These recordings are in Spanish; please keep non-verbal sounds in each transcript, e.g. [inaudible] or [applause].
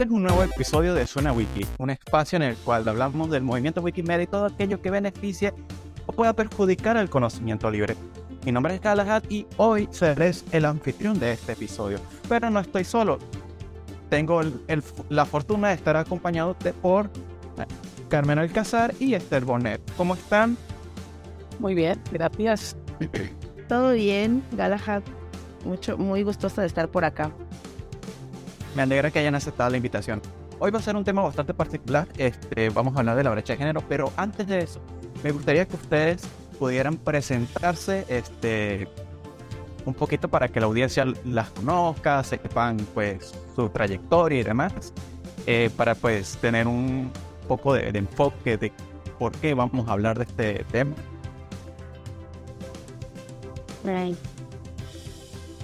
Este es un nuevo episodio de Suena Wiki, un espacio en el cual hablamos del movimiento Wikimedia y todo aquello que beneficie o pueda perjudicar el conocimiento libre. Mi nombre es Galahad y hoy seré el anfitrión de este episodio. Pero no estoy solo. Tengo la fortuna de estar acompañado de, por eh, Carmen Alcázar y Esther Bonet. ¿Cómo están? Muy bien, gracias. [clears throat] Todo bien, Galahad. Mucho, muy gustosa de estar por acá. Me alegra que hayan aceptado la invitación. Hoy va a ser un tema bastante particular. Este, vamos a hablar de la brecha de género, pero antes de eso, me gustaría que ustedes pudieran presentarse este, un poquito para que la audiencia las conozca, sepan pues su trayectoria y demás, eh, para pues tener un poco de, de enfoque de por qué vamos a hablar de este tema.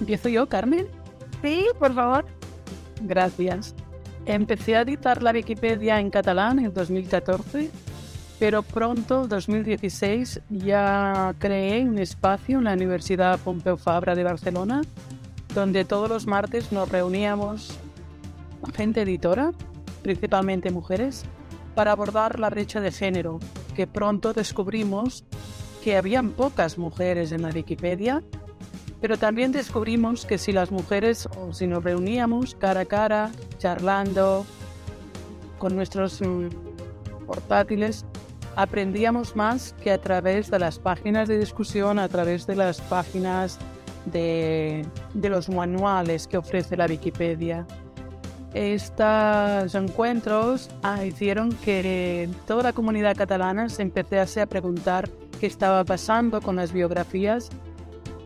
¿Empiezo yo, Carmen? Sí, por favor. Gracias. Empecé a editar la Wikipedia en catalán en 2014, pero pronto, 2016, ya creé un espacio en la Universidad Pompeu Fabra de Barcelona, donde todos los martes nos reuníamos gente editora, principalmente mujeres, para abordar la brecha de género, que pronto descubrimos que habían pocas mujeres en la Wikipedia, pero también descubrimos que si las mujeres o si nos reuníamos cara a cara, charlando con nuestros mm, portátiles, aprendíamos más que a través de las páginas de discusión, a través de las páginas de, de los manuales que ofrece la Wikipedia. Estos encuentros ah, hicieron que toda la comunidad catalana se empezase a preguntar qué estaba pasando con las biografías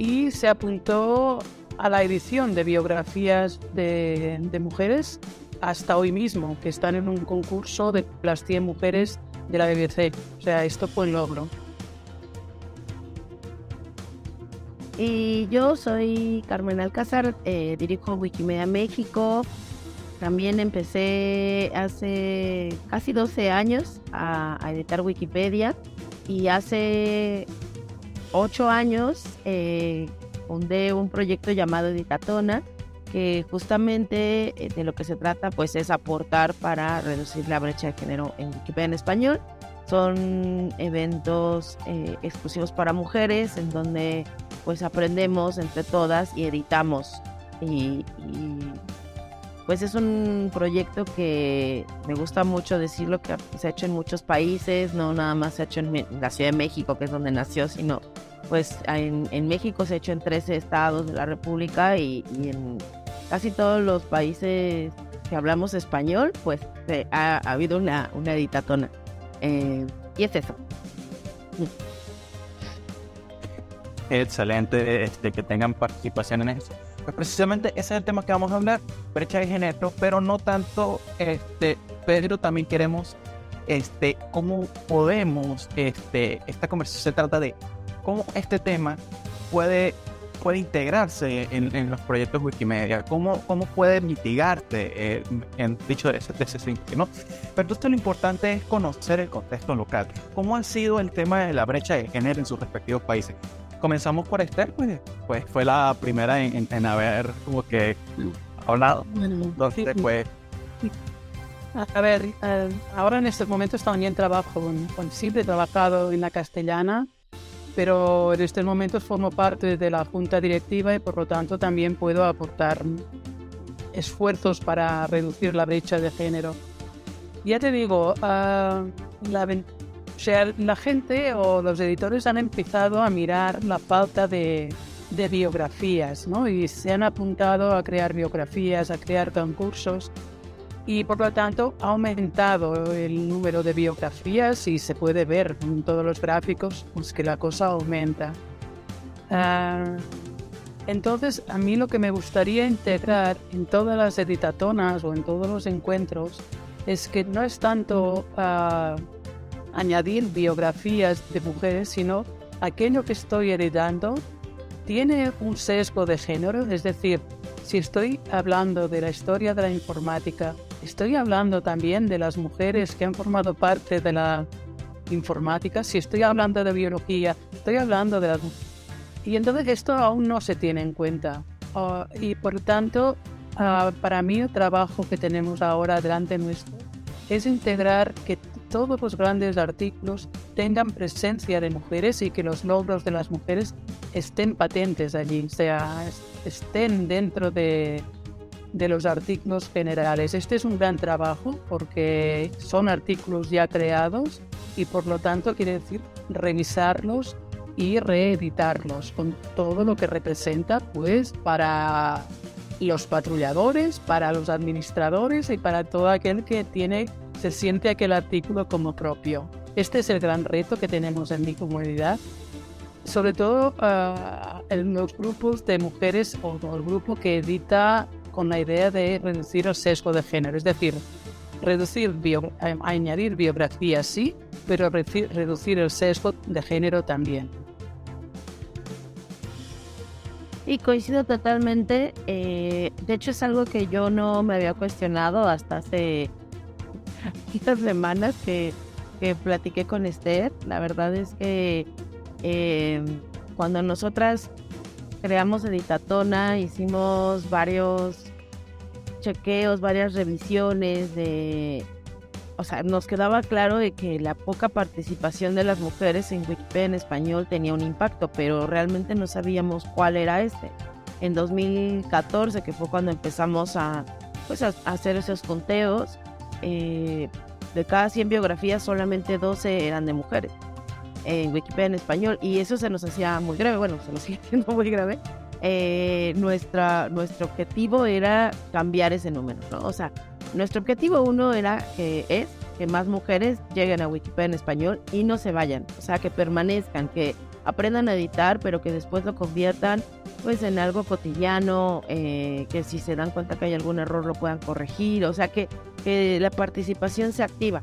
y se apuntó a la edición de biografías de, mujeres hasta hoy mismo, que están en un concurso de las 100 mujeres de la BBC. O sea, esto fue un logro. Y yo soy Carmen Alcázar, eh, dirijo Wikimedia México. También empecé hace casi 12 años a editar Wikipedia y hace ocho años eh, fundé un proyecto llamado Editatona, que justamente eh, de lo que se trata pues es aportar para reducir la brecha de género en Wikipedia en español. Son eventos eh, exclusivos para mujeres en donde pues aprendemos entre todas y editamos y pues es un proyecto que me gusta mucho decirlo que se ha hecho en muchos países, no nada más se ha hecho en la Ciudad de México, que es donde nació, sino pues en, México se ha hecho en 13 estados de la República y, en casi todos los países que hablamos español, pues ha, habido una, una editatona. Eh, y es eso. Excelente este, que tengan participación en eso. Pues precisamente ese es el tema que vamos a hablar, brecha de género, pero no tanto, este, pero también queremos, este, cómo podemos, este, esta conversación se trata de cómo este tema puede, puede integrarse en, los proyectos Wikimedia, cómo, cómo puede mitigarse, eh, en dicho de ese, de ese sentido, ¿no? Pero entonces lo importante es conocer el contexto local, cómo ha sido el tema de la brecha de género en sus respectivos países comenzamos por Esther, pues, pues fue la primera en, en, haber como que hablado. Entonces, pues... A ver, eh, ahora en estos momentos también trabajo, con, siempre he trabajado en la castellana, pero en estos momentos formo parte de la junta directiva y por lo tanto también puedo aportar esfuerzos para reducir la brecha de género. Ya te digo, uh, la, o sea, la gente o los editores han empezado a mirar la falta de, biografías, ¿no? Y se han apuntado a crear biografías, a crear concursos y por lo tanto ha aumentado el número de biografías y se puede ver en todos los gráficos pues, que la cosa aumenta. Ah, entonces, a mí lo que me gustaría integrar en todas las editatonas o en todos los encuentros es que no es tanto uh, añadir biografías de mujeres, sino aquello que estoy heredando tiene un sesgo de género, es decir, si estoy hablando de la historia de la informática, estoy hablando también de las mujeres que han formado parte de la informática, si estoy hablando de biología, estoy hablando de las... Y entonces esto aún no se tiene en cuenta. Ah, y por tanto, ah, para mí el trabajo que tenemos ahora delante nuestro es integrar que todos los grandes artículos tengan presencia de mujeres y que los logros de las mujeres estén patentes allí, o sea, estén dentro de, de los artículos generales. Este es un gran trabajo porque son artículos ya creados y por lo tanto quiere decir revisarlos y reeditarlos con todo lo que representa pues para los patrulladores, para los administradores y para todo aquel que tiene se siente aquel artículo como propio. Este es el gran reto que tenemos en mi comunidad, sobre todo uh, en los grupos de mujeres o el grupo que edita con la idea de reducir el sesgo de género, es decir, reducir bio, añadir biografía sí, pero reducir el sesgo de género también. Y coincido totalmente. Eh, de hecho, es algo que yo no me había cuestionado hasta hace [laughs] estas semanas que, que platiqué con Esther. La verdad es que eh, cuando nosotras creamos Editatona, hicimos varios chequeos, varias revisiones de... O sea, nos quedaba claro de que la poca participación de las mujeres en Wikipedia en español tenía un impacto, pero realmente no sabíamos cuál era este. En 2014, que fue cuando empezamos a, pues, a hacer esos conteos, eh, de cada 100 biografías solamente 12 eran de mujeres en Wikipedia en español y eso se nos hacía muy grave, bueno, se nos [laughs] sigue haciendo muy grave. Eh, nuestra, nuestro objetivo era cambiar ese número, ¿no? O sea, nuestro objetivo uno era que es que más mujeres lleguen a Wikipedia en español y no se vayan, o sea, que permanezcan, que aprendan a editar, pero que después lo conviertan pues en algo cotidiano, eh, que si se dan cuenta que hay algún error lo puedan corregir, o sea, que, que la participación se activa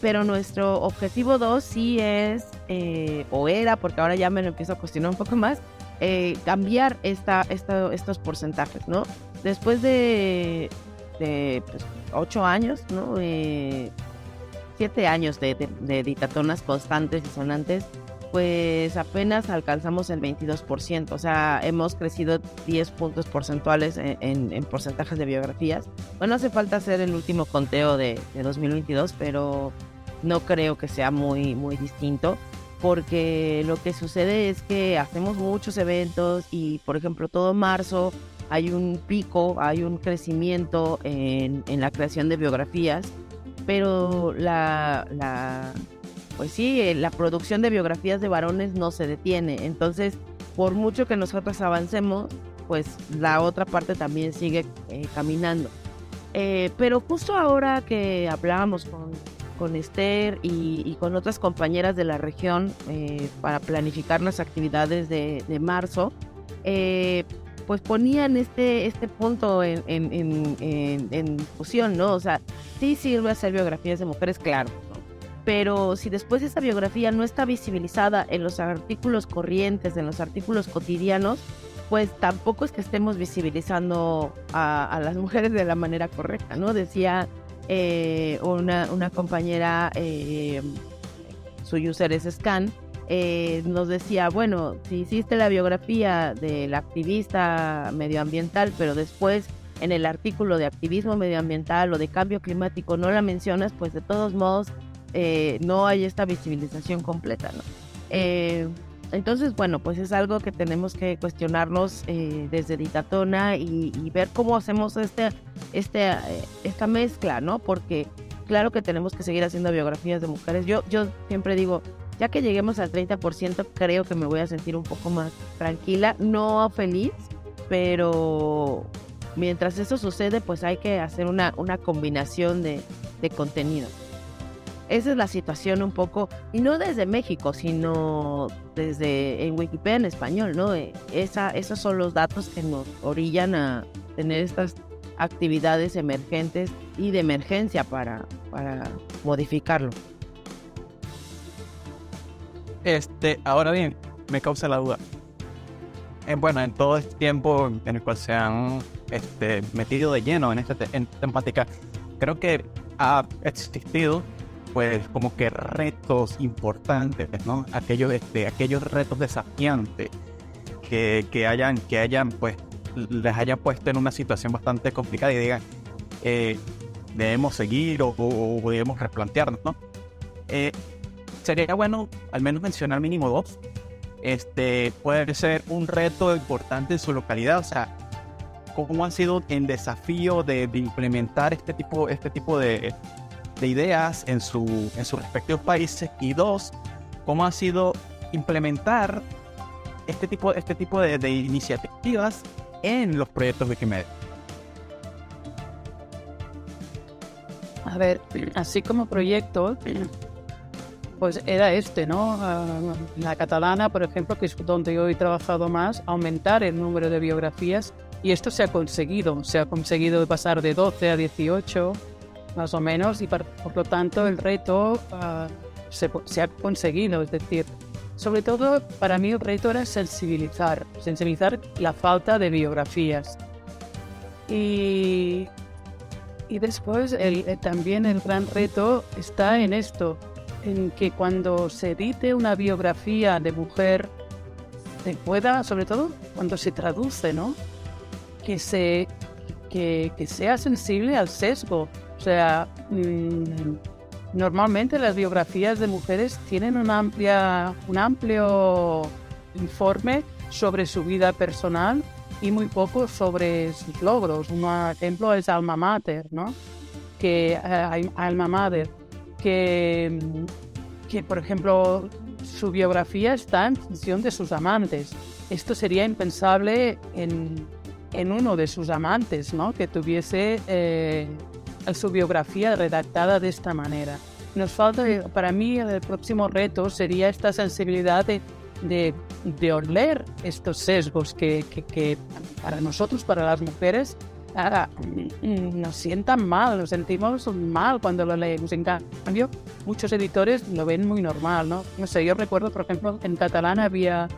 pero nuestro objetivo 2 sí es, eh, o era, porque ahora ya me lo empiezo a cuestionar un poco más, eh, cambiar esta, estos porcentajes, ¿no? Después de, de pues, ocho años, ¿no? siete años de, de, editatonas constantes y sonantes, pues apenas alcanzamos el 22%, o sea, hemos crecido 10 puntos porcentuales en, en, porcentajes de biografías. Bueno, hace falta hacer el último conteo de, de 2022, pero no creo que sea muy, muy distinto porque lo que sucede es que hacemos muchos eventos y, por ejemplo, todo marzo hay un pico, hay un crecimiento en, la creación de biografías, pero la, la, pues sí, la producción de biografías de varones no se detiene. Entonces, por mucho que nosotros avancemos, pues la otra parte también sigue eh, caminando. Eh, pero justo ahora que hablábamos con con Esther y, con otras compañeras de la región eh, para planificar las actividades de, marzo, eh, pues ponían este, este punto en, en, discusión, ¿no? O sea, sí sirve hacer biografías de mujeres, claro, pero si después esa biografía no está visibilizada en los artículos corrientes, en los artículos cotidianos, pues tampoco es que estemos visibilizando a, las [laughs] mujeres de la manera correcta, ¿no? Decía eh, una, una, compañera, eh, su user es Scan, eh, nos decía, bueno, si hiciste la biografía del activista medioambiental, pero después en el artículo de activismo medioambiental o de cambio climático no la mencionas, pues de todos modos no hay esta visibilización completa, ¿no? Entonces, bueno, pues es algo que tenemos que cuestionarnos eh, desde Ditatona y, ver cómo hacemos este, este, eh, esta mezcla, ¿no? Porque claro que tenemos que seguir haciendo biografías de mujeres. Yo, siempre digo, ya que lleguemos al 30%, creo que me voy a sentir un poco más tranquila, no feliz, pero mientras eso sucede, pues hay que hacer una, combinación de, de contenido. Esa es la situación un poco, y no desde México, sino desde en Wikipedia en español, ¿no? Eh, esa, esos son los datos que nos orillan a tener estas actividades emergentes y de emergencia para, para modificarlo. Este, ahora bien, me causa la duda. Bueno, en todo este tiempo en el cual se han este, metido de lleno en esta, en esta temática, creo que ha existido pues como que retos importantes, ¿no? Aquellos, este, aquellos retos desafiantes que, que hayan, que hayan pues les haya puesto en una situación bastante complicada y digan, eh, debemos seguir o, debemos replantearnos, ¿no? Eh, sería bueno al menos mencionar mínimo dos. Este puede ser un reto importante en su localidad, o sea, cómo han sido el desafío de, implementar este tipo, este tipo de, de ideas en, su, en sus respectivos países y dos, cómo ha sido implementar este tipo, este tipo de, iniciativas en los proyectos Wikimedia. A ver, así como proyecto, pues era este, ¿no? Ah, la catalana, por ejemplo, que es donde yo he trabajado más, aumentar el número de biografías y esto se ha conseguido, se ha conseguido pasar de 12 a 18, más o menos, y por, lo tanto el reto ah, se, se, ha conseguido, es decir, sobre todo para mí el reto era sensibilizar, sensibilizar la falta de biografías. Y, y después el, eh, también el gran reto está en esto, en que cuando se edite una biografía de mujer, se pueda, sobre todo cuando se traduce, ¿no? Que, se, que, que sea sensible al sesgo. Sea, mm, Normalmente las biografías de mujeres tienen un, amplia, un amplio informe sobre su vida personal y muy poco sobre sus logros. Un ejemplo es Alma Mater, ¿no? Que, eh, Alma Mater, que, que por ejemplo su biografía está en función de sus amantes. Esto sería impensable en, en uno de sus amantes, ¿no? Que tuviese eh, su biografía redactada de esta manera. Nos falta, eh, para mí, el próximo reto sería esta sensibilidad de, de, oler estos sesgos que, que, para nosotros, para las mujeres, ah, mm, nos sientan mal, nos sentimos mal cuando lo leemos. En cambio, muchos editores lo ven muy normal, ¿no? No sé, yo recuerdo, por ejemplo, en catalán había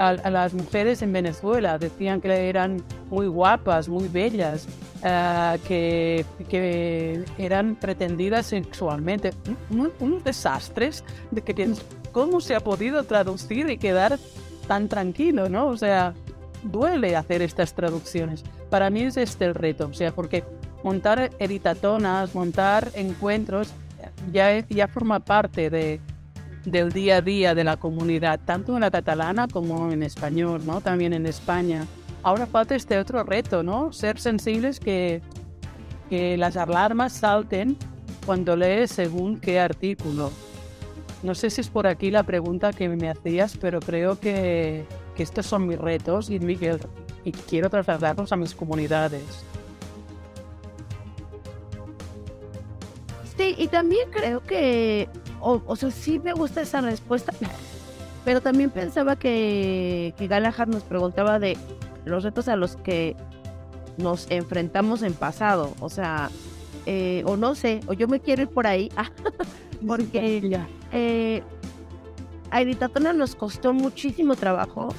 a, las mujeres en Venezuela, decían que eran muy guapas, muy bellas, eh, que, que, eran pretendidas sexualmente. unos desastres de que cómo se ha podido traducir y quedar tan tranquilo, ¿no? O sea, duele hacer estas traducciones. Para mí es este el reto, o sea, porque montar editatonas, montar encuentros, ya, ya forma parte de, del día a día de la comunidad, tanto en la catalana como en español, ¿no? También en España. Ahora falta este otro reto, ¿no? Ser sensibles que, que las alarmas salten cuando lees según qué artículo. No sé si es por aquí la pregunta que me hacías, pero creo que, que estos son mis retos y, y quiero trasladarlos a mis comunidades. Sí, y también creo que o, sea, sí me gusta esa respuesta, pero también pensaba que, que Galahad nos preguntaba de los retos a los que nos enfrentamos en pasado, o sea, eh, o no sé, o yo me quiero ir por ahí, [laughs] porque eh, a Editatona nos costó muchísimo trabajo,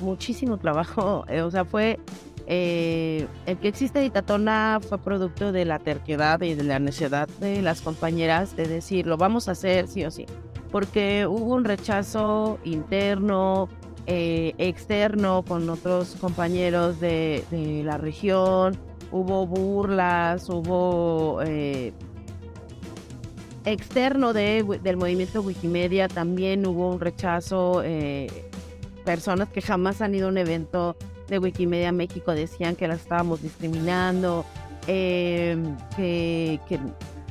muchísimo trabajo, eh, o sea, fue eh, el que existe Editatona fue producto de la terquedad y de la necesidad de las compañeras de decir, lo vamos a hacer sí o sí, porque hubo un rechazo interno, eh, externo con otros compañeros de, la región, hubo burlas, hubo eh, externo de, del movimiento Wikimedia, también hubo un rechazo, personas que jamás han ido a un evento de Wikimedia México decían que las estábamos discriminando, em, que,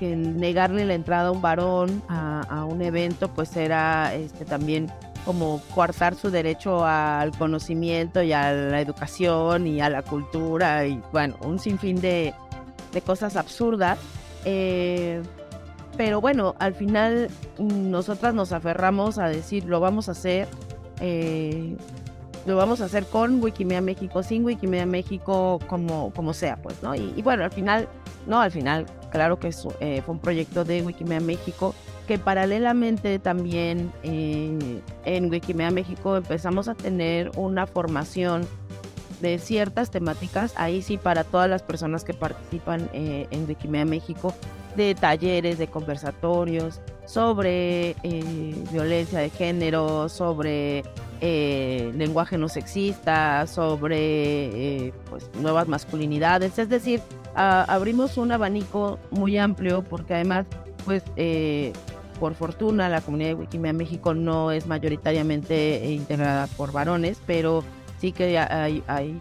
negarle la entrada a un varón a, un evento pues era este, también como coartar su derecho al conocimiento y a la educación y a la cultura y bueno, un sinfín de, de cosas absurdas. Eh, pero bueno, al final nosotras nos aferramos a decir, lo vamos a hacer. Eh, lo vamos a hacer con Wikimedia México, sin Wikimedia México, como, como sea, pues, ¿no? Y, bueno, al final, no, al final, claro que eh, fue un proyecto de Wikimedia México que paralelamente también eh, en Wikimedia México empezamos a tener una formación de ciertas temáticas, ahí sí para todas las personas que participan eh, en Wikimedia México, de talleres, de conversatorios sobre violencia de género, sobre eh, lenguaje no sexista, sobre eh, pues, nuevas masculinidades. Es decir, abrimos un abanico muy amplio porque además, pues, eh, por fortuna, la comunidad de Wikimedia México no es mayoritariamente integrada por varones, pero sí que hay, hay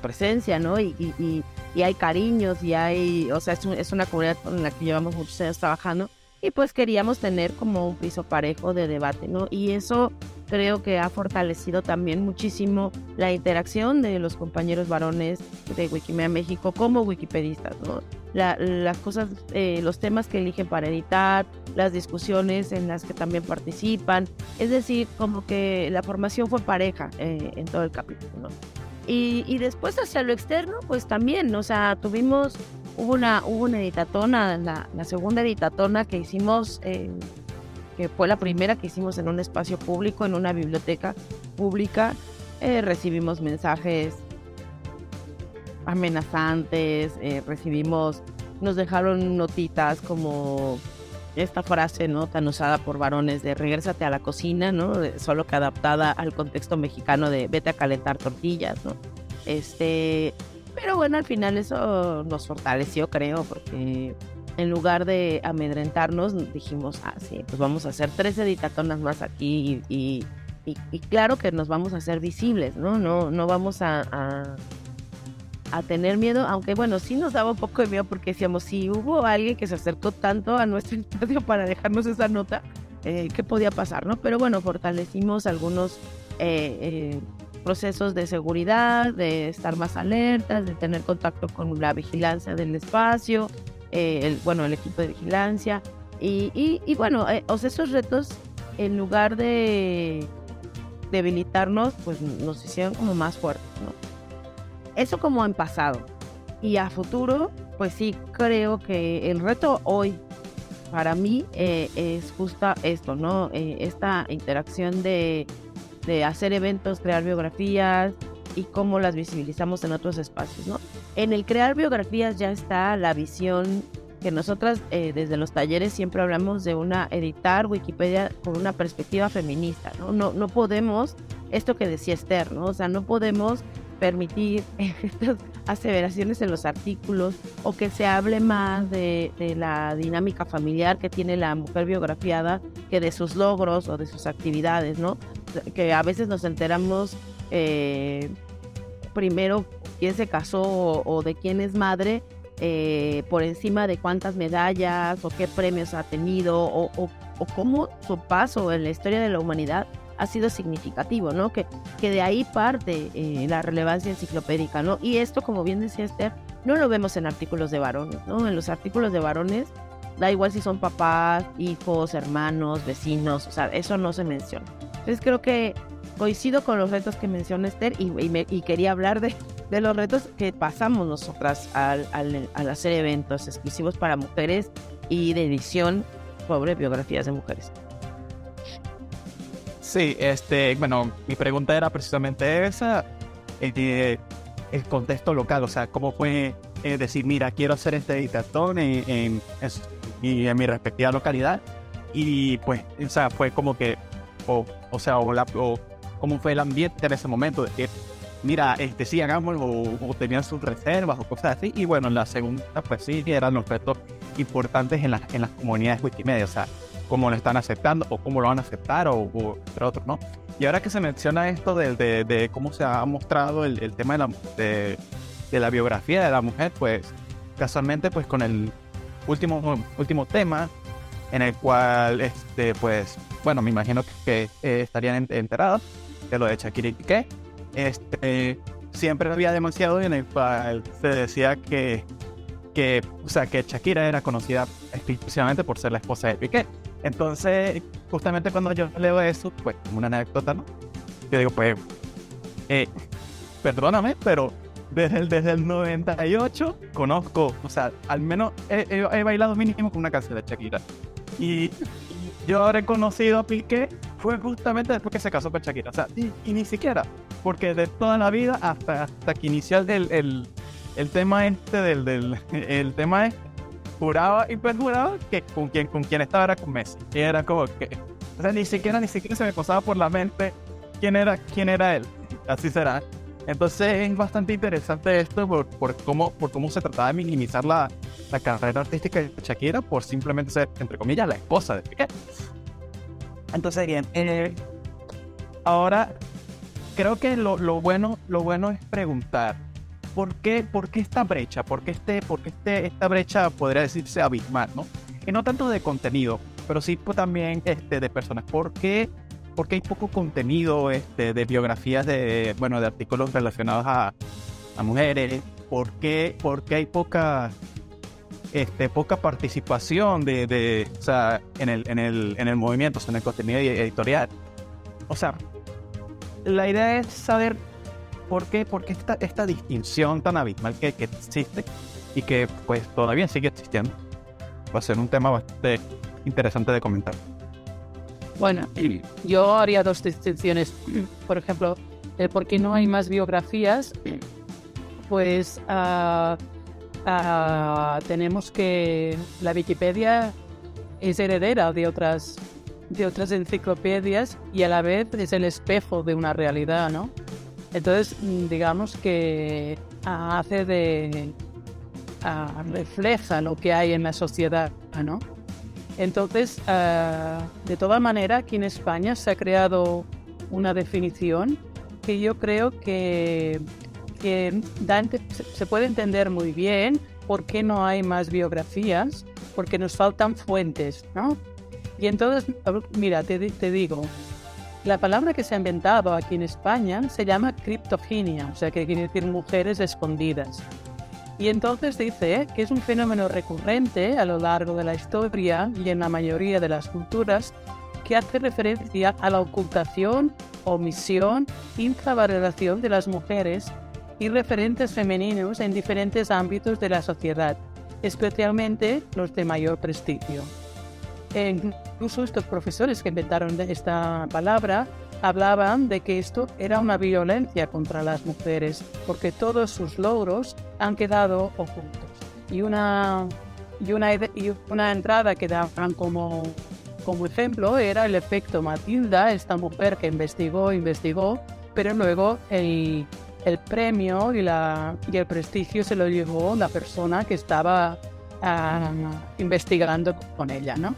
presencia, ¿no? Y, y, y, hay cariños y hay, o sea, es, es una comunidad con la que llevamos muchos años trabajando y pues queríamos tener como un piso parejo de debate, ¿no? Y eso creo que ha fortalecido también muchísimo la interacción de los compañeros varones de Wikimedia México como wikipedistas, ¿no? las cosas, eh, los temas que eligen para editar, las discusiones en las que también participan, es decir, como que la formación fue pareja eh, en todo el capítulo, ¿no? Y, y, después hacia lo externo, pues también, o sea, tuvimos, hubo una, hubo una editatona, la, la segunda editatona que hicimos eh, que fue la primera que hicimos en un espacio público, en una biblioteca pública. Eh, recibimos mensajes amenazantes, eh, recibimos, nos dejaron notitas como esta frase, ¿no? Tan usada por varones de regrésate a la cocina, ¿no? solo que adaptada al contexto mexicano de vete a calentar tortillas, ¿no? Este, pero bueno, al final eso nos fortaleció, creo, porque en lugar de amedrentarnos, dijimos, ah, sí, pues vamos a hacer tres editatonas más aquí y, y, claro que nos vamos a hacer visibles, ¿no? No, no vamos a, a, tener miedo, aunque bueno, sí nos daba un poco de miedo porque decíamos, si hubo alguien que se acercó tanto a nuestro [laughs] espacio para dejarnos esa nota, eh, ¿qué podía pasar, no? Pero bueno, fortalecimos algunos... Eh, eh, procesos de seguridad, de estar más alertas, de tener contacto con la vigilancia del espacio, eh, el, bueno, el equipo de vigilancia. Y, y, bueno, eh, o sea, esos retos, en lugar de debilitarnos, pues nos hicieron como más fuertes, ¿no? Eso como en pasado. Y a futuro, pues sí, creo que el reto hoy para mí eh, es justo esto, ¿no? esta interacción de, de hacer eventos, crear biografías, y cómo las visibilizamos en otros espacios, ¿no? En el crear biografías ya está la visión que nosotras eh, desde los talleres siempre hablamos de una editar Wikipedia con una perspectiva feminista, ¿no? No, no podemos, esto que decía Esther, ¿no? O sea, no podemos permitir [laughs] estas aseveraciones en los artículos o que se hable más de, de, la dinámica familiar que tiene la mujer biografiada que de sus logros o de sus actividades, ¿no? Que a veces nos enteramos eh, primero quién se casó o, de quién es madre eh, por encima de cuántas medallas o qué premios ha tenido o, cómo su paso en la historia de la humanidad ha sido significativo, ¿no? Que, que de ahí parte eh, la relevancia enciclopédica, ¿no? Y esto, como bien decía Esther, no lo vemos en artículos de varones, ¿no? En los artículos de varones da igual si son papás, hijos, hermanos, vecinos, o sea, eso no se menciona. Entonces creo que coincido con los retos que menciona Esther y, y, quería hablar de, los retos que pasamos nosotras al, hacer eventos exclusivos para mujeres y de edición sobre biografías de mujeres. Sí, este, bueno, mi pregunta era precisamente esa, eh, el contexto local, o sea, cómo fue eh, decir, mira, quiero hacer este editatón en, en, en mi respectiva localidad y pues, o sea, fue como que, o, o sea, o, la, o cómo fue el ambiente en ese momento, de que, mira, este, sí, hagámoslo, o, tenían sus reservas o cosas así. Y bueno, en la segunda, pues sí, eran los retos importantes en, las en las comunidades Wikimedia, o sea, cómo lo están aceptando o cómo lo van a aceptar o, entre otros, ¿no? Y ahora que se menciona esto de, de, de cómo se ha mostrado el, el tema de la, de, de, la biografía de la mujer, pues casualmente pues con el último, último tema en el cual, este, pues, bueno, me imagino que, eh, estarían enterados, de lo de Shakira y Piqué. Este, siempre había demasiado en el cual se decía que, que, o sea, que Shakira era conocida exclusivamente por ser la esposa de Piqué. Entonces, justamente cuando yo leo eso, pues como una anécdota, ¿no? Yo digo, pues, eh, perdóname, pero desde el, desde el 98 conozco, o sea, al menos he, he, he bailado mínimo con una canción de Shakira. Y yo habré conocido a Piqué fue justamente después que se casó con Shakira. O sea, y, ni siquiera, porque de toda la vida hasta, hasta que inició el, el, el tema este del, del [laughs] el tema este, juraba y perjuraba que con quien, con quien estaba era con Messi. Y era como que, o sea, ni siquiera, ni siquiera se me pasaba por la mente quién era, quién era él. Así será. Entonces es bastante interesante esto por, por, cómo, por cómo se trataba de minimizar la, la carrera artística de Shakira por simplemente ser, entre comillas, la esposa de Piqué. Entonces, bien, eh, ahora creo que lo, lo, bueno, lo bueno es preguntar, ¿por qué, por qué esta brecha? ¿Por qué, este, por qué este, esta brecha podría decirse abismal? ¿no? Y no tanto de contenido, pero sí pues, también este, de personas. ¿Por qué, hay poco contenido este, de biografías de, bueno, de artículos relacionados a, a mujeres? ¿Por qué, por qué hay poca este, poca participación de, de o sea, en, el, en, el, en el movimiento, o sea, en el contenido editorial. O sea, la idea es saber por qué, por qué esta, esta distinción tan abismal que, que existe y que pues todavía sigue existiendo. Va a ser un tema bastante interesante de comentar. Bueno, yo haría dos distinciones. Por ejemplo, el por qué no hay más biografías, pues uh, uh, tenemos que la Wikipedia es heredera de otras de otras enciclopedias y a la vez es el espejo de una realidad, ¿no? Entonces, digamos que hace de refleja lo que hay en la sociedad, ¿no? Entonces, de toda manera, aquí en España se ha creado una definición que yo creo que que se puede entender muy bien por qué no hay más biografías, porque nos faltan fuentes, ¿no? Y entonces, mira, te, te digo, la palabra que se ha inventado aquí en España se llama criptoginia, o sea, que quiere decir mujeres escondidas. Y entonces dice que es un fenómeno recurrente a lo largo de la historia y en la mayoría de las culturas que hace referencia a la ocultación, omisión, infravaloración de las mujeres y referentes femeninos en diferentes ámbitos de la sociedad, especialmente los de mayor prestigio. E incluso estos profesores que inventaron esta palabra hablaban de que esto era una violencia contra las mujeres, porque todos sus logros han quedado ocultos. Y una, y una, y una entrada que daban como, como ejemplo era el efecto Matilda, esta mujer que investigó, investigó, pero luego el, el premio y, la, y el prestigio se lo llevó la persona que estaba ah, investigando con ella, ¿no?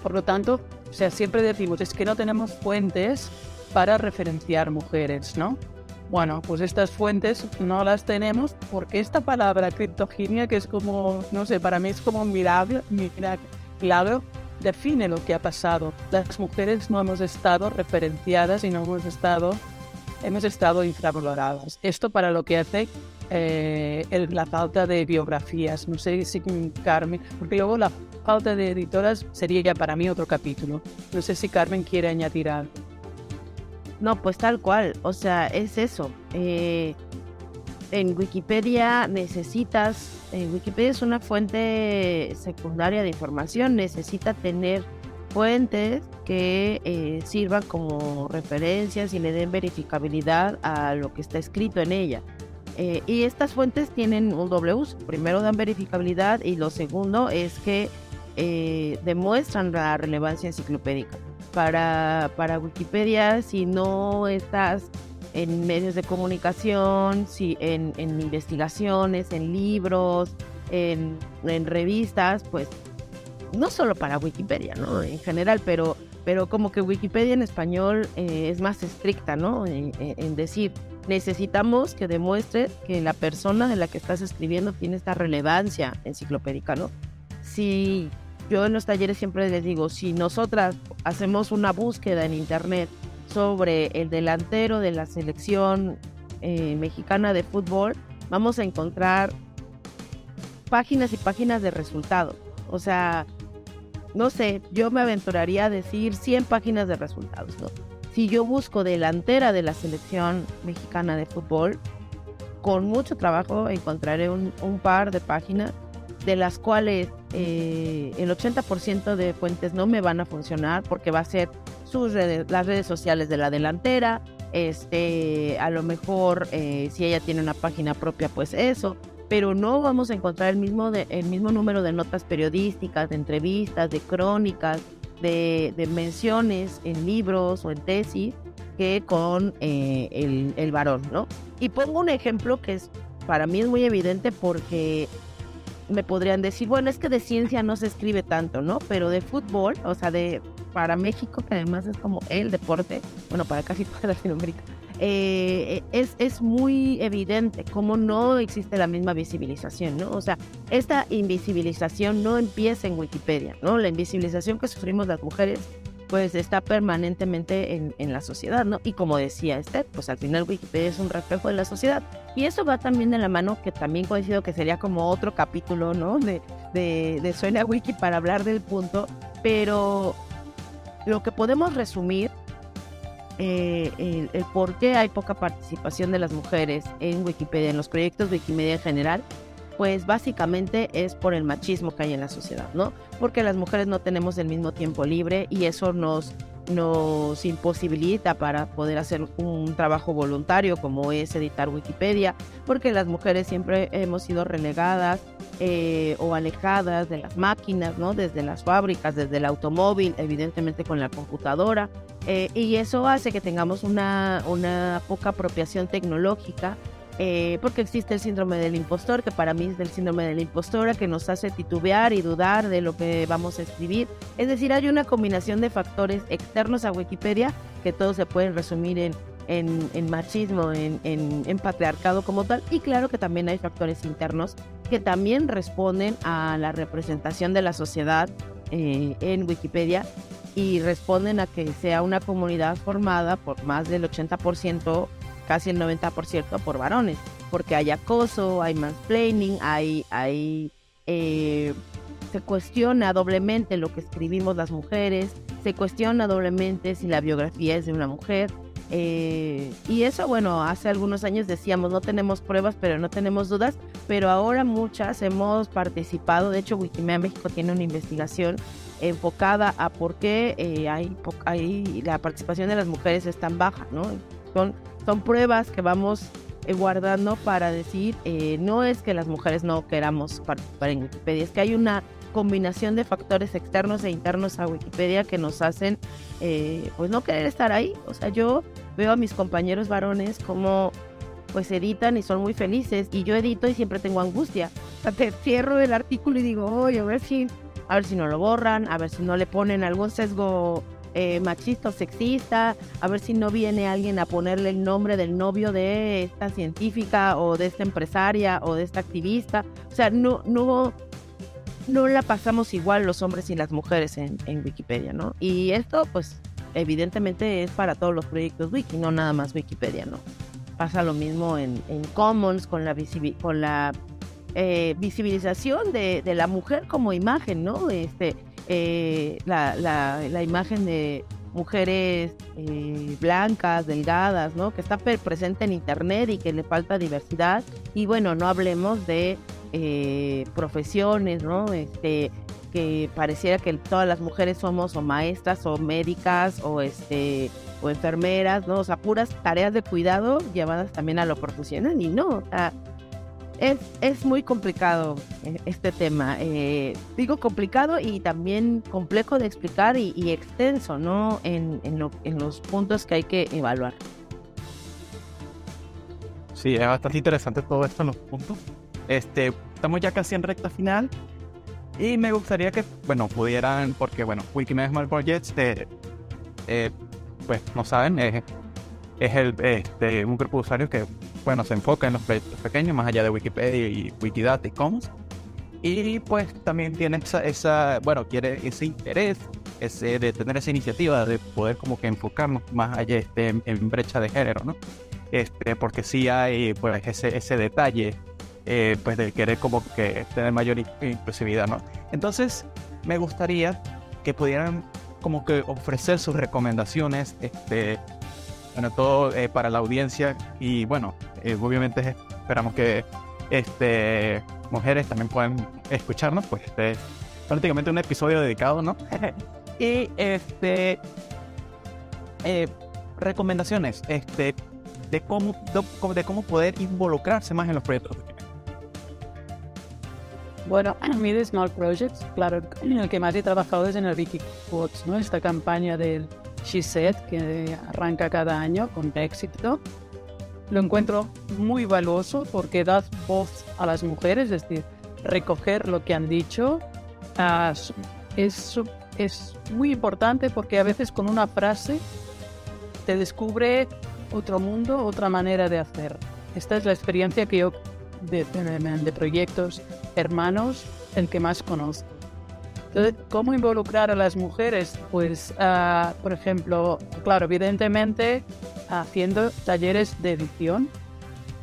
Por lo tanto, o sea, siempre decimos, es que no tenemos fuentes para referenciar mujeres, ¿no? Bueno, pues estas fuentes no las tenemos porque esta palabra criptoginia, que es como, no sé, para mí es como un milagro, define lo que ha pasado. Las mujeres no hemos estado referenciadas y no hemos estado hemos estado infravalorados. Esto para lo que hace eh, la falta de biografías. No sé si Carmen, porque luego la falta de editoras sería ya para mí otro capítulo. No sé si Carmen quiere añadir algo. No, pues tal cual. O sea, es eso. Eh, en Wikipedia necesitas, Wikipedia es una fuente secundaria de información, necesita tener fuentes que eh, sirvan como referencias y le den verificabilidad a lo que está escrito en ella. Eh, y estas fuentes tienen un doble uso. Primero dan verificabilidad y lo segundo es que eh, demuestran la relevancia enciclopédica. Para, para Wikipedia, si no estás en medios de comunicación, si en, en investigaciones, en libros, en, en revistas, pues no solo para Wikipedia, ¿no? En general, pero, pero como que Wikipedia en español eh, es más estricta, ¿no? En, decir, necesitamos que demuestre que la persona de la que estás escribiendo tiene esta relevancia enciclopédica, ¿no? Si yo en los talleres siempre les digo, si nosotras hacemos una búsqueda en internet sobre el delantero de la selección eh, mexicana de fútbol, vamos a encontrar páginas y páginas de resultados. O sea, no sé, yo me aventuraría a decir 100 páginas de resultados, ¿no? Si yo busco delantera de la selección mexicana de fútbol, con mucho trabajo encontraré un, par de páginas de las cuales eh, el 80% de fuentes no me van a funcionar porque va a ser sus redes, las redes sociales de la delantera, este, a lo mejor eh, si ella tiene una página propia, pues eso, pero no vamos a encontrar el mismo, el mismo número de notas periodísticas, de entrevistas, de crónicas, de, de menciones en libros o en tesis que con eh, el, el varón, ¿no? Y pongo un ejemplo que es para mí es muy evidente porque me podrían decir, bueno, es que de ciencia no se escribe tanto, ¿no? Pero de fútbol, o sea, de para México, que además es como el deporte, bueno, para casi toda [laughs] Latinoamérica, eh, es, es muy evidente cómo no existe la misma visibilización, ¿no? O sea, esta invisibilización no empieza en Wikipedia, ¿no? La invisibilización que sufrimos las mujeres pues está permanentemente en, en, la sociedad, ¿no? Y como decía Esther, pues al final Wikipedia es un reflejo de la sociedad. Y eso va también de la mano, que también coincido que sería como otro capítulo, ¿no? De, de, de Suena Wiki para hablar del punto, pero lo que podemos resumir, eh, el, el por qué hay poca participación de las mujeres en Wikipedia, en los proyectos Wikimedia en general, pues básicamente es por el machismo que hay en la sociedad, ¿no? Porque las mujeres no tenemos el mismo tiempo libre y eso nos, nos imposibilita para poder hacer un trabajo voluntario como es editar Wikipedia, porque las mujeres siempre hemos sido relegadas eh, o alejadas de las máquinas, ¿no? Desde las fábricas, desde el automóvil, evidentemente con la computadora, eh, y eso hace que tengamos una, una poca apropiación tecnológica eh, porque existe el síndrome del impostor, que para mí es el síndrome de la impostora, que nos hace titubear y dudar de lo que vamos a escribir. Es decir, hay una combinación de factores externos a Wikipedia que todos se pueden resumir en, en, en machismo, en, en, patriarcado como tal, y claro que también hay factores internos que también responden a la representación de la sociedad eh, en Wikipedia y responden a que sea una comunidad formada por más del 80% casi el 90% por varones, porque hay acoso, hay mansplaining, hay, hay eh, se cuestiona doblemente lo que escribimos las mujeres, se cuestiona doblemente si la biografía es de una mujer. Eh, y eso, bueno, hace algunos años decíamos, no tenemos pruebas, pero no tenemos dudas, pero ahora muchas hemos participado, de hecho Wikimedia México tiene una investigación enfocada a por qué eh, hay, hay, la participación de las mujeres es tan baja, ¿no? Son son pruebas que vamos eh, guardando para decir, eh, no es que las mujeres no queramos participar en Wikipedia, es que hay una combinación de factores externos e internos a Wikipedia que nos hacen eh, pues no querer estar ahí. O sea, yo veo a mis compañeros varones como pues editan y son muy felices y yo edito y siempre tengo angustia. O sea, te cierro el artículo y digo, oye, a ver si, a ver si no lo borran, a ver si no le ponen algún sesgo eh, machista o sexista, a ver si no viene alguien a ponerle el nombre del novio de esta científica o de esta empresaria o de esta activista. O sea, no, no, no la pasamos igual los hombres y las mujeres en, en Wikipedia, ¿no? Y esto, pues, evidentemente es para todos los proyectos Wiki, no nada más Wikipedia, ¿no? Pasa lo mismo en, en Commons con la, con la eh, visibilización de, la mujer como imagen, ¿no? Este, eh, la, imagen de mujeres eh, blancas, delgadas, ¿no? Que está presente en internet y que le falta diversidad. Y bueno, no hablemos de profesiones, ¿no? Este, que pareciera que todas las mujeres somos o maestras o médicas o este o enfermeras, ¿no? O sea, puras tareas de cuidado llevadas también a lo profesional y no, o sea, es, es muy complicado eh, este tema. Eh, digo complicado y también complejo de explicar y, extenso, ¿no? En, en, lo, en, los puntos que hay que evaluar. Sí, es bastante interesante todo esto en los puntos. Este, estamos ya casi en recta final y me gustaría que, bueno, pudieran, porque, bueno, Wikimedia Smart Projects, eh, eh, pues, no saben, es, es el, este, un grupo de usuarios que bueno, se enfoca en los proyectos pequeños, más allá de Wikipedia y Wikidata y Commons. Y pues también tiene esa, esa, bueno, quiere ese interés ese, de tener esa iniciativa de poder como que enfocarnos más allá este, en, en brecha de género, ¿no? Este, porque sí hay pues ese, ese detalle eh, pues de querer como que tener mayor inclusividad, ¿no? Entonces me gustaría que pudieran como que ofrecer sus recomendaciones este, bueno, todo eh, para la audiencia y bueno, eh, obviamente esperamos que este, mujeres también puedan escucharnos, pues este es prácticamente un episodio dedicado, ¿no? [laughs] y este eh, recomendaciones este, de, cómo, de, de, cómo poder involucrarse más en los proyectos. Bueno, a mí de Small Projects, claro, en el que más he trabajado es en el Vicky Quotes, ¿no? Esta campaña del She Said que arranca cada año con éxito. Lo encuentro muy valioso porque da voz a las mujeres, es decir, recoger lo que han dicho. Uh, es, es muy importante porque a veces con una frase te descubre otro mundo, otra manera de hacer. Esta es la experiencia que yo de, de, proyectos hermanos el que más conozco. Entonces, ¿cómo involucrar a las mujeres? Pues, uh, por ejemplo, claro, evidentemente haciendo talleres de edición,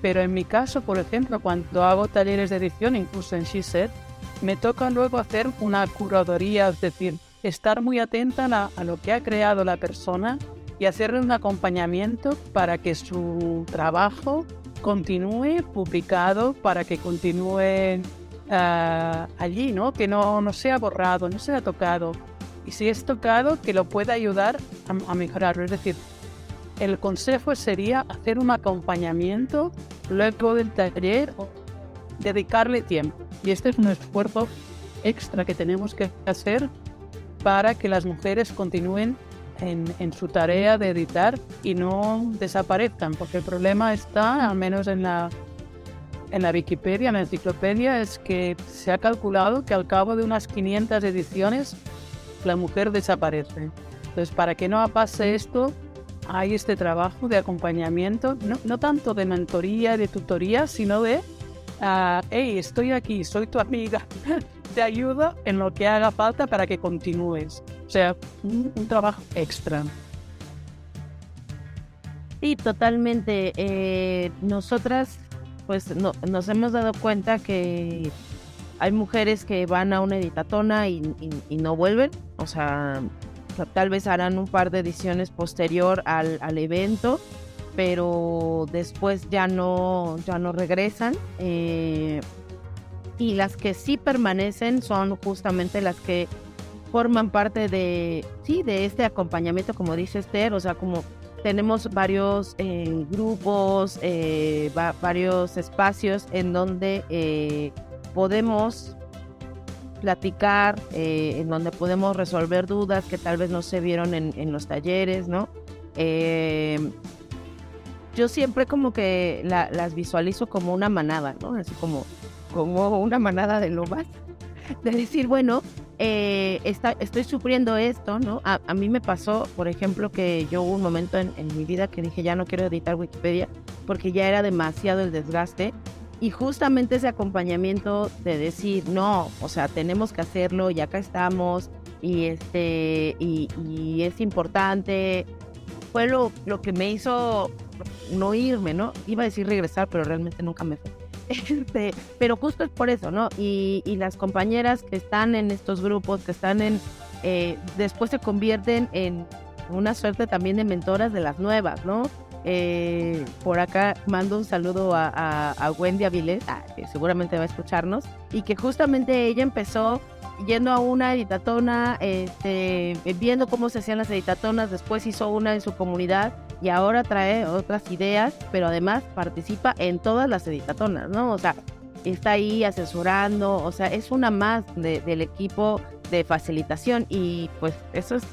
pero en mi caso, por ejemplo, cuando hago talleres de edición, incluso en SheSet, me toca luego hacer una curaduría, es decir, estar muy atenta a lo que ha creado la persona y hacerle un acompañamiento para que su trabajo continúe publicado, para que continúe uh, allí, ¿no? Que no, no sea borrado, no sea tocado. Y si es tocado, que lo pueda ayudar a, a mejorarlo. Es decir, el consejo sería hacer un acompañamiento luego del taller o dedicarle tiempo. Y este es un esfuerzo extra que tenemos que hacer para que las mujeres continúen en, su tarea de editar y no desaparezcan, porque el problema está, al menos en la, en la Wikipedia, en la enciclopedia, es que se ha calculado que al cabo de unas 500 ediciones la mujer desaparece. Entonces, para que no pase esto, hay este trabajo de acompañamiento, no, no tanto de mentoría, de tutoría, sino de, uh, hey, estoy aquí, soy tu amiga, [laughs] te ayudo en lo que haga falta para que continúes. O sea, un, trabajo extra. Sí, totalmente. Eh, nosotras, pues, no, nos hemos dado cuenta que hay mujeres que van a una editatona y, no vuelven. O sea, tal vez harán un par de ediciones posterior al, al evento, pero después ya no, ya no regresan. Eh, y las que sí permanecen son justamente las que forman parte de, sí, de este acompañamiento, como dice Esther, o sea, como tenemos varios eh, grupos, eh, varios espacios en donde eh, podemos platicar, en donde podemos resolver dudas que tal vez no se vieron en, los talleres, ¿no? yo siempre como que las visualizo como una manada, ¿no? Así como como una manada de lobas, de decir, bueno, eh, estoy sufriendo esto, ¿no? A, mí me pasó, por ejemplo, que yo hubo un momento en, mi vida que dije, ya no quiero editar Wikipedia porque ya era demasiado el desgaste. Y justamente ese acompañamiento de decir, no, o sea, tenemos que hacerlo y acá estamos y, este, y, es importante, fue lo, lo que me hizo no irme, ¿no? Iba a decir regresar, pero realmente nunca me fue. [laughs] Este, pero justo es por eso, ¿no? Y, las compañeras que están en estos grupos, que están en, eh, después se convierten en una suerte también de mentoras de las nuevas, ¿no? Eh, por acá mando un saludo a, Wendy Avilés, ah, que seguramente va a escucharnos, y que justamente ella empezó yendo a una editatona, este, viendo cómo se hacían las editatonas, después hizo una en su comunidad y ahora trae otras ideas, pero además participa en todas las editatonas, ¿no? O sea, está ahí asesorando, o sea, es una más del equipo de facilitación y pues eso es,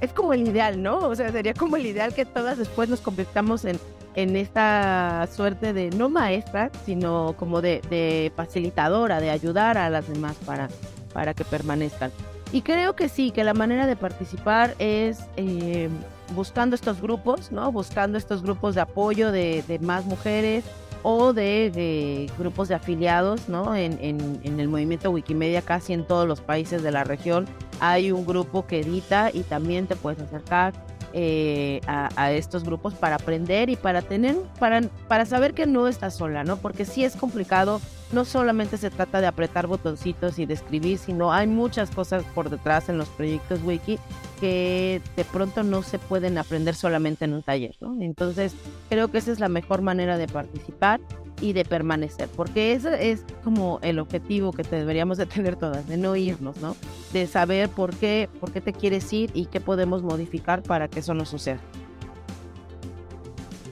es como el ideal, ¿no? O sea, sería como el ideal que todas después nos convirtamos en, en esta suerte de no maestra, sino como de, de facilitadora, de ayudar a las demás para, para que permanezcan. Y creo que sí, que la manera de participar es eh, buscando estos grupos, ¿no? Buscando estos grupos de apoyo de, más mujeres o de, grupos de afiliados, ¿no? En, en, el movimiento Wikimedia, casi en todos los países de la región, hay un grupo que edita y también te puedes acercar eh, a, estos grupos para aprender y para tener, para, para saber que no estás sola, ¿no? Porque sí es complicado, no solamente se trata de apretar botoncitos y de escribir, sino hay muchas cosas por detrás en los proyectos wiki que de pronto no se pueden aprender solamente en un taller, ¿no? Entonces creo que esa es la mejor manera de participar y de permanecer, porque ese es como el objetivo que deberíamos de tener todas, de no irnos, ¿no? De saber por qué, por qué te quieres ir y qué podemos modificar para que eso no suceda.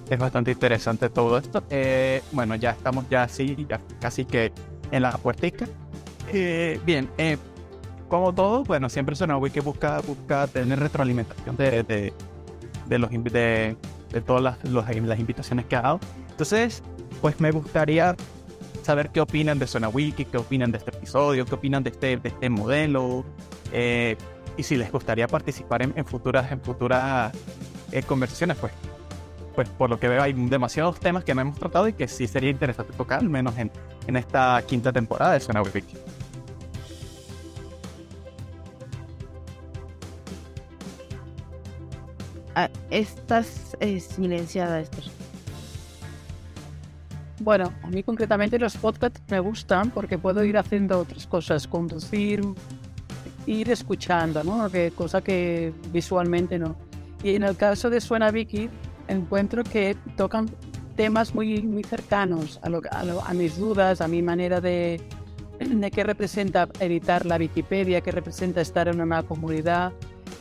Es bastante interesante todo esto. Eh, bueno, ya estamos ya así, ya casi que en la puertica. Eh, bien, eh, como todo, bueno, siempre suena Wiki busca, busca tener retroalimentación de, de, de los de, de todas las, los- las invitaciones que ha dado. Entonces, pues me gustaría saber qué opinan de Suena Wiki, qué opinan de este episodio, qué opinan de este, de este modelo, eh, y si les gustaría participar en, futuras, en futuras eh, conversaciones, pues, pues por lo que veo hay demasiados temas que no hemos tratado y que sí sería interesante tocar, al menos en, en esta quinta temporada de Suena Wiki. Ah, estás eh, silenciada, Esther. Bueno, a mí concretamente los podcasts me gustan porque puedo ir haciendo otras cosas, conducir, ir escuchando, ¿no? Que, cosa que visualmente no. Y en el caso de Suena Vicky, encuentro que tocan temas muy, muy cercanos a, lo- a lo- a mis dudas, a mi manera de, de qué representa editar la Wikipedia, qué representa estar en una comunidad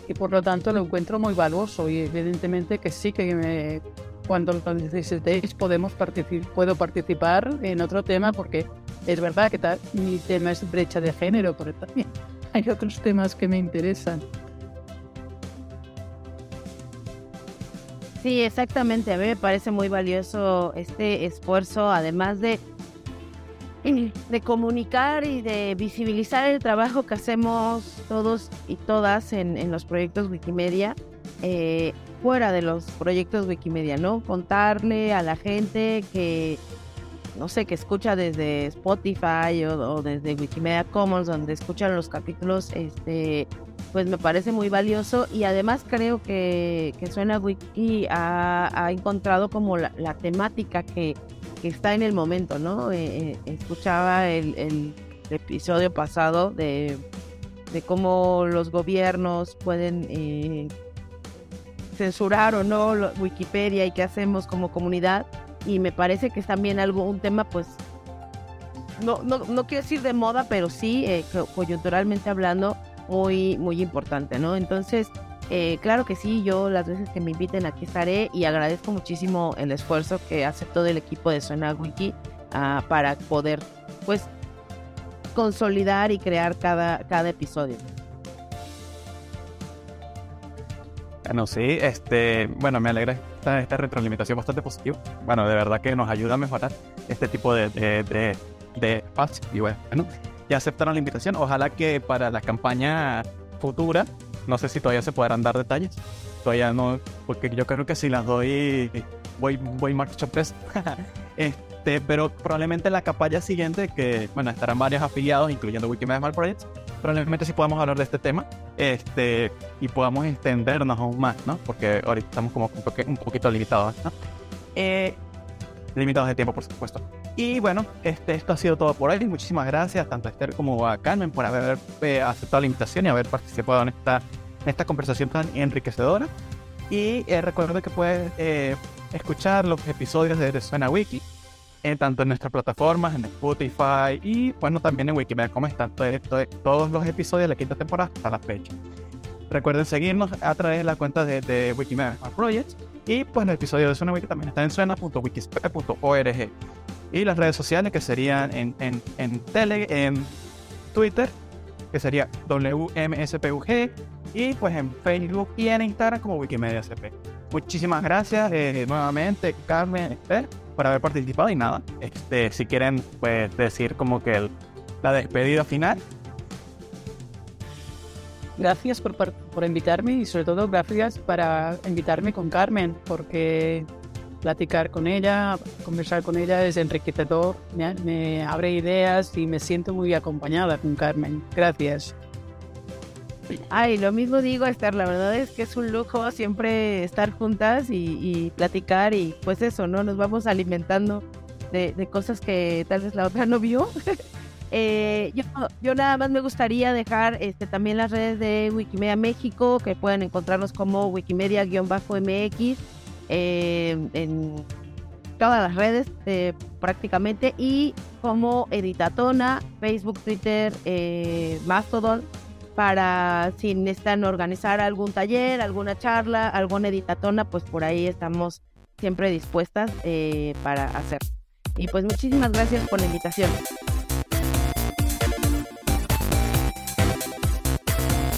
y por lo tanto lo encuentro muy valioso y evidentemente que sí que me, cuando lo necesitéis podemos partici- puedo participar en otro tema porque es verdad que mi tema es brecha de género, pero también [laughs] hay otros temas que me interesan. Sí, exactamente. A mí me parece muy valioso este esfuerzo, además de, de comunicar y de visibilizar el trabajo que hacemos todos y todas en, en los proyectos Wikimedia, eh, fuera de los proyectos Wikimedia, ¿no? Contarle a la gente que, no sé, que escucha desde Spotify o, desde Wikimedia Commons, donde escuchan los capítulos, este pues me parece muy valioso y además creo que, que Suena Wiki ha, encontrado como la, temática que, está en el momento, ¿no? Eh, eh, escuchaba el, el episodio pasado de, de cómo los gobiernos pueden eh, censurar o no Wikipedia y qué hacemos como comunidad y me parece que es también algo, un tema pues no, no, no quiero decir de moda, pero sí eh, co- coyunturalmente hablando muy, muy importante, ¿no? Entonces, eh, claro que sí, yo las veces que me inviten aquí estaré y agradezco muchísimo el esfuerzo que hace todo el equipo de Suena Wiki ah, para poder, pues, consolidar y crear cada, cada episodio. Bueno, sí, este, bueno, me alegra esta, esta retroalimentación bastante positiva. Bueno, de verdad que nos ayuda a mejorar este tipo de, de, de, de. Y bueno, ya aceptaron la invitación. Ojalá que para la campaña futura, no sé si todavía se podrán dar detalles. Todavía no, porque yo creo que si las doy, voy, voy marcha sorpresa. [laughs] este, pero probablemente en la campaña siguiente, que bueno, estarán varios afiliados, incluyendo Wikimedia Smart Projects, probablemente sí podamos hablar de este tema este, y podamos extendernos aún más, ¿no? Porque ahorita estamos como un, poque- un poquito limitados, ¿no? Eh, limitados de tiempo, por supuesto. Y bueno, este, esto ha sido todo por hoy. Muchísimas gracias tanto a Esther como a Carmen por haber eh, aceptado la invitación y haber participado en esta, en esta conversación tan enriquecedora. Y eh, recuerda que puedes eh, escuchar los episodios de, de Suena Wiki eh, tanto en nuestras plataformas, en Spotify y bueno, también en Wikimedia como están to- to- todos los episodios de la quinta temporada hasta la fecha. Recuerden seguirnos a través de la cuenta de, de Wikimedia Projects y pues los episodios de Suena Wiki también están en suena.wikisp.org y las redes sociales que serían en, en, en en Twitter, que sería WMSPUG y pues en Facebook y en Instagram como Wikimedia CP. Muchísimas gracias eh, nuevamente, Carmen, Esther, por haber participado y nada, este, si quieren pues decir como que el- la despedida final. Gracias por, por invitarme y sobre todo gracias para invitarme con Carmen, porque platicar con ella, conversar con ella es enriquecedor, me, me abre ideas y me siento muy acompañada con Carmen. Gracias. Ay, lo mismo digo, Esther, la verdad es que es un lujo siempre estar juntas y, platicar y pues eso, ¿no? Nos vamos alimentando de, de cosas que tal vez la otra no vio. [laughs] Eh, yo, yo nada más me gustaría dejar este, también las redes de Wikimedia México, que pueden encontrarnos como Wikimedia-MX eh, en todas las redes eh, prácticamente y como Editatona, Facebook, Twitter, eh, Mastodon para si necesitan organizar algún taller, alguna charla, alguna editatona, pues por ahí estamos siempre dispuestas eh, para hacer. Y pues muchísimas gracias por la invitación.